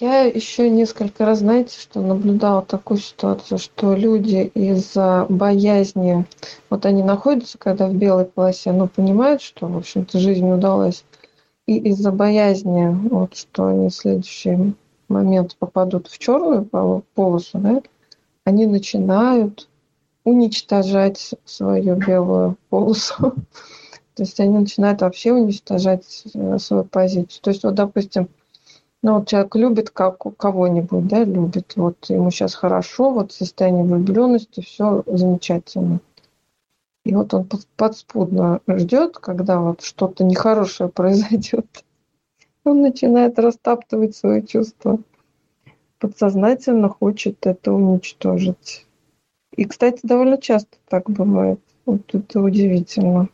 Я еще несколько раз, знаете, что наблюдала такую ситуацию, что люди из-за боязни, вот они находятся, когда в белой полосе, но понимают, что, в общем-то, жизнь удалась, и из-за боязни, вот, что они в следующий момент попадут в черную полосу, да, они начинают уничтожать свою белую полосу. То есть они начинают вообще уничтожать э, свою позицию. То есть, вот, допустим, ну, вот человек любит как, кого-нибудь, да, любит. Вот ему сейчас хорошо, вот состояние влюбленности, все замечательно. И вот он подспудно ждет, когда вот что-то нехорошее произойдет. Он начинает растаптывать свои чувства. Подсознательно хочет это уничтожить. И, кстати, довольно часто так бывает. Вот это удивительно.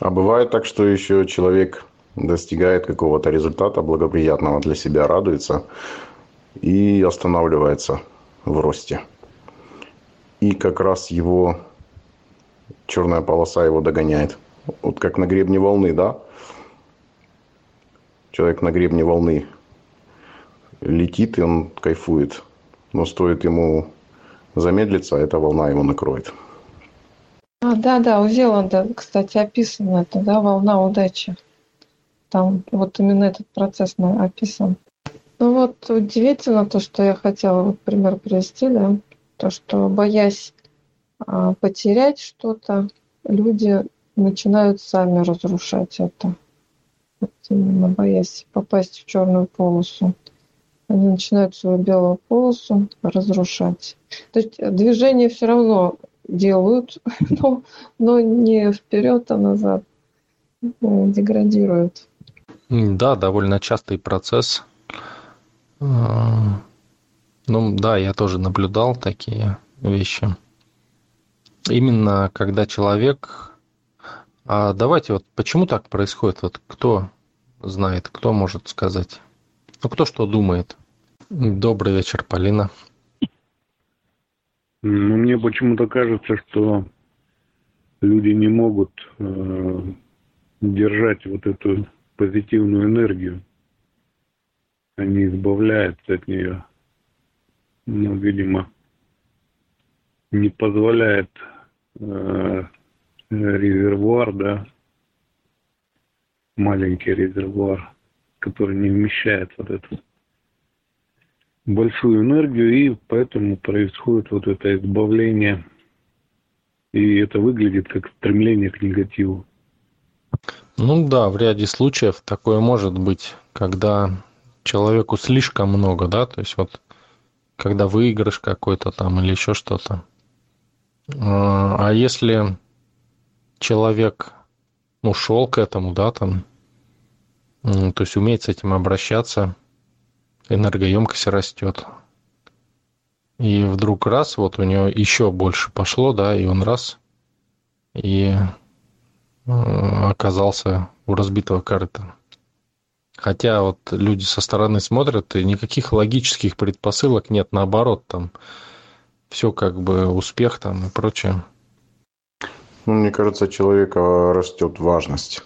А бывает так, что еще человек достигает какого-то результата благоприятного для себя, радуется и останавливается в росте. И как раз его черная полоса его догоняет. Вот как на гребне волны, да? Человек на гребне волны летит, и он кайфует. Но стоит ему замедлиться, эта волна его накроет. А, да, да, у Зеланда, кстати, описано это, да, волна удачи. Там вот именно этот процесс описан. Ну вот удивительно то, что я хотела вот пример привести, да, то, что боясь а, потерять что-то, люди начинают сами разрушать это. Вот именно боясь попасть в черную полосу. Они начинают свою белую полосу разрушать. То есть движение все равно делают, но, но не вперед, а назад деградируют. Да, довольно частый процесс. А, ну да, я тоже наблюдал такие вещи. Именно когда человек... А давайте вот почему так происходит? Вот кто знает, кто может сказать? Ну кто что думает? Добрый вечер, Полина. Ну, мне почему-то кажется, что люди не могут э, держать вот эту позитивную энергию. Они избавляются от нее. Но, видимо, не позволяет э, резервуар, да, маленький резервуар, который не вмещает вот эту большую энергию, и поэтому происходит вот это избавление. И это выглядит как стремление к негативу. Ну да, в ряде случаев такое может быть, когда человеку слишком много, да, то есть вот когда выигрыш какой-то там или еще что-то. А, а если человек ну, шел к этому, да, там, то есть умеет с этим обращаться, энергоемкость растет. И вдруг раз, вот у него еще больше пошло, да, и он раз, и оказался у разбитого корыта. Хотя вот люди со стороны смотрят, и никаких логических предпосылок нет, наоборот, там все как бы успех там и прочее. Ну, мне кажется, человека растет важность.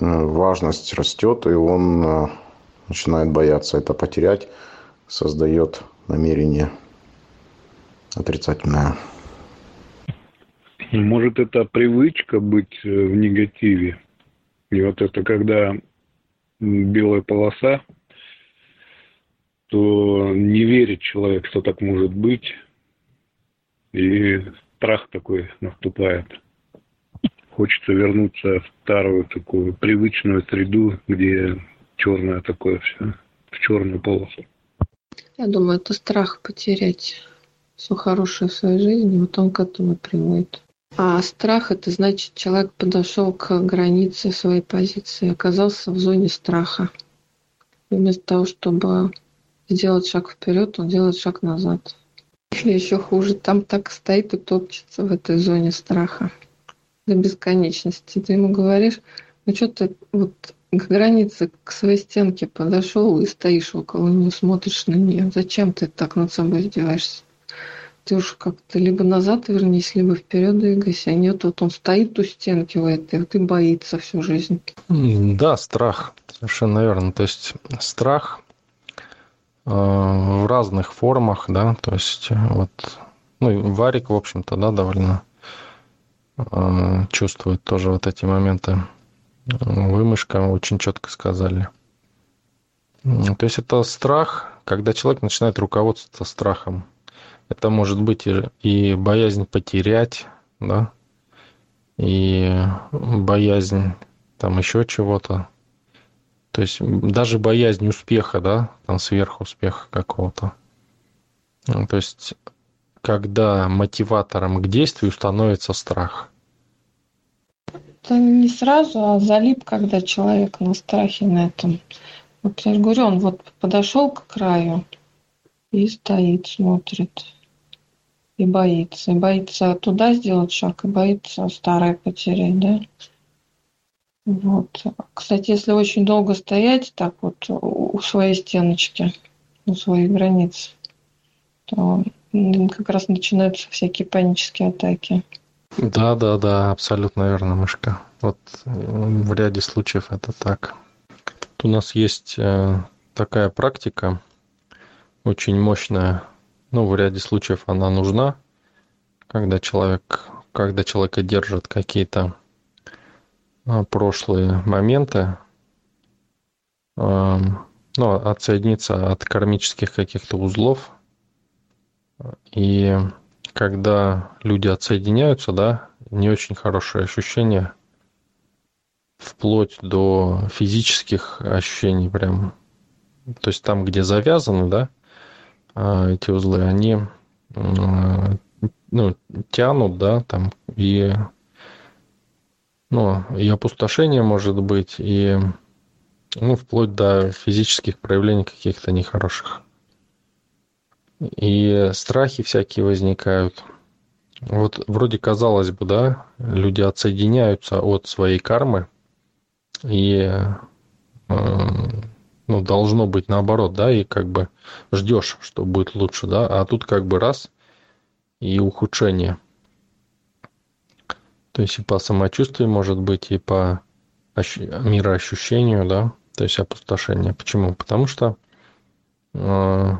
Э, важность растет, и он э, начинает бояться это потерять, создает намерение отрицательное. Может, это привычка быть э, в негативе. И вот это когда белая полоса, то не верит человек, что так может быть. И страх такой наступает. Хочется вернуться в старую такую привычную среду, где черное такое все, в черную полосу. Я думаю, это страх потерять все хорошее в своей жизни, вот он к этому приводит. А страх это значит, человек подошел к границе своей позиции, оказался в зоне страха. И вместо того, чтобы сделать шаг вперед, он делает шаг назад. Или еще хуже, там так стоит и топчется в этой зоне страха до бесконечности. Ты ему говоришь, ну что ты вот к границе, к своей стенке подошел и стоишь около нее, смотришь на нее. Зачем ты так над собой издеваешься? Ты уж как-то либо назад вернись, либо вперед двигайся. А нет, вот он стоит у стенки в этой, вот и боится всю жизнь. Да, страх. Совершенно верно. То есть страх э, в разных формах, да, то есть э, вот, ну, Варик, в общем-то, да, довольно э, чувствует тоже вот эти моменты. Вымышка очень четко сказали. То есть это страх, когда человек начинает руководствоваться страхом. Это может быть и, боязнь потерять, да, и боязнь там еще чего-то. То есть даже боязнь успеха, да, там сверхуспеха какого-то. Ну, то есть когда мотиватором к действию становится страх. Это не сразу, а залип, когда человек на страхе на этом. Вот я же говорю, он вот подошел к краю и стоит, смотрит. И боится. И боится туда сделать шаг, и боится старое потерять, да? Вот. Кстати, если очень долго стоять так вот у своей стеночки, у своих границ, то как раз начинаются всякие панические атаки. Да, да, да, абсолютно верно, мышка. Вот в ряде случаев это так. У нас есть э, такая практика, очень мощная, ну, в ряде случаев она нужна, когда человек, когда человека держат какие-то а, прошлые моменты, ну, отсоединиться от кармических каких-то узлов. И когда люди отсоединяются, да, не очень хорошее ощущение, вплоть до физических ощущений прям. То есть там, где завязаны, да, эти узлы, они ну, тянут, да, там, и ну, и опустошение может быть, и ну, вплоть до физических проявлений каких-то нехороших. И страхи всякие возникают. Вот вроде казалось бы, да, люди отсоединяются от своей кармы, и ну, должно быть наоборот, да, и как бы ждешь, что будет лучше, да, а тут как бы раз и ухудшение – то есть и по самочувствию может быть, и по ощу- мироощущению, да, то есть опустошение. Почему? Потому что э,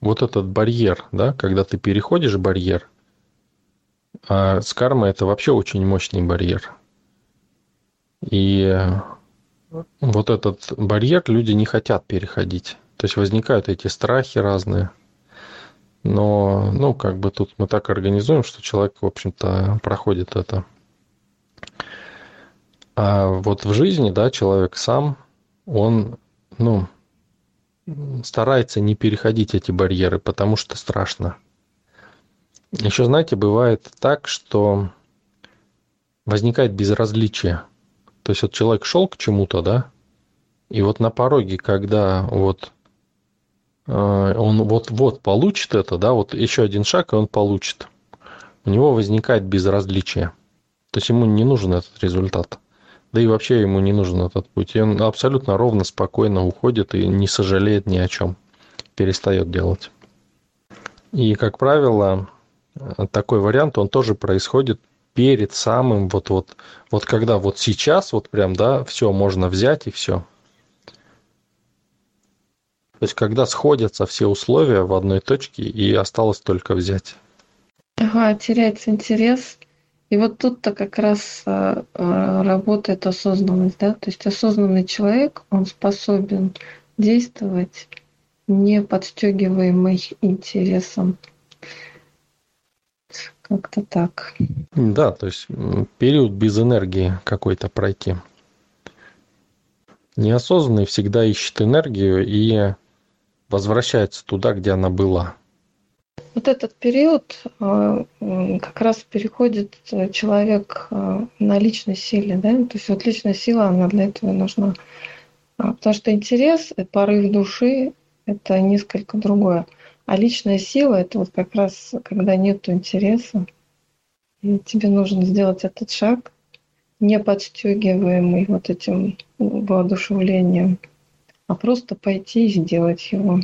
вот этот барьер, да, когда ты переходишь барьер, а с кармой это вообще очень мощный барьер. И вот этот барьер люди не хотят переходить. То есть возникают эти страхи разные. Но, ну, как бы тут мы так организуем, что человек, в общем-то, проходит это. А вот в жизни, да, человек сам, он, ну, старается не переходить эти барьеры, потому что страшно. Еще, знаете, бывает так, что возникает безразличие. То есть вот человек шел к чему-то, да, и вот на пороге, когда вот а, он вот-вот получит это, да, вот еще один шаг, и он получит. У него возникает безразличие. То есть ему не нужен этот результат. Да и вообще ему не нужен этот путь. И он абсолютно ровно, спокойно уходит и не сожалеет ни о чем. Перестает делать. И, как правило, такой вариант, он тоже происходит перед самым вот вот вот когда вот сейчас вот прям да все можно взять и все то есть когда сходятся все условия в одной точке и осталось только взять. Ага, теряется интерес. И вот тут-то как раз а, а, работает осознанность, да, то есть осознанный человек, он способен действовать не подстегиваемый интересом. Как-то так. Да, то есть период без энергии какой-то пройти. Неосознанный всегда ищет энергию и возвращается туда, где она была. Вот этот период э, как раз переходит э, человек э, на личной силе, да, то есть вот личная сила, она для этого нужна. А, потому что интерес, порыв души – это несколько другое. А личная сила – это вот как раз, когда нет интереса, и тебе нужно сделать этот шаг, не подстегиваемый вот этим воодушевлением – а просто пойти и сделать его.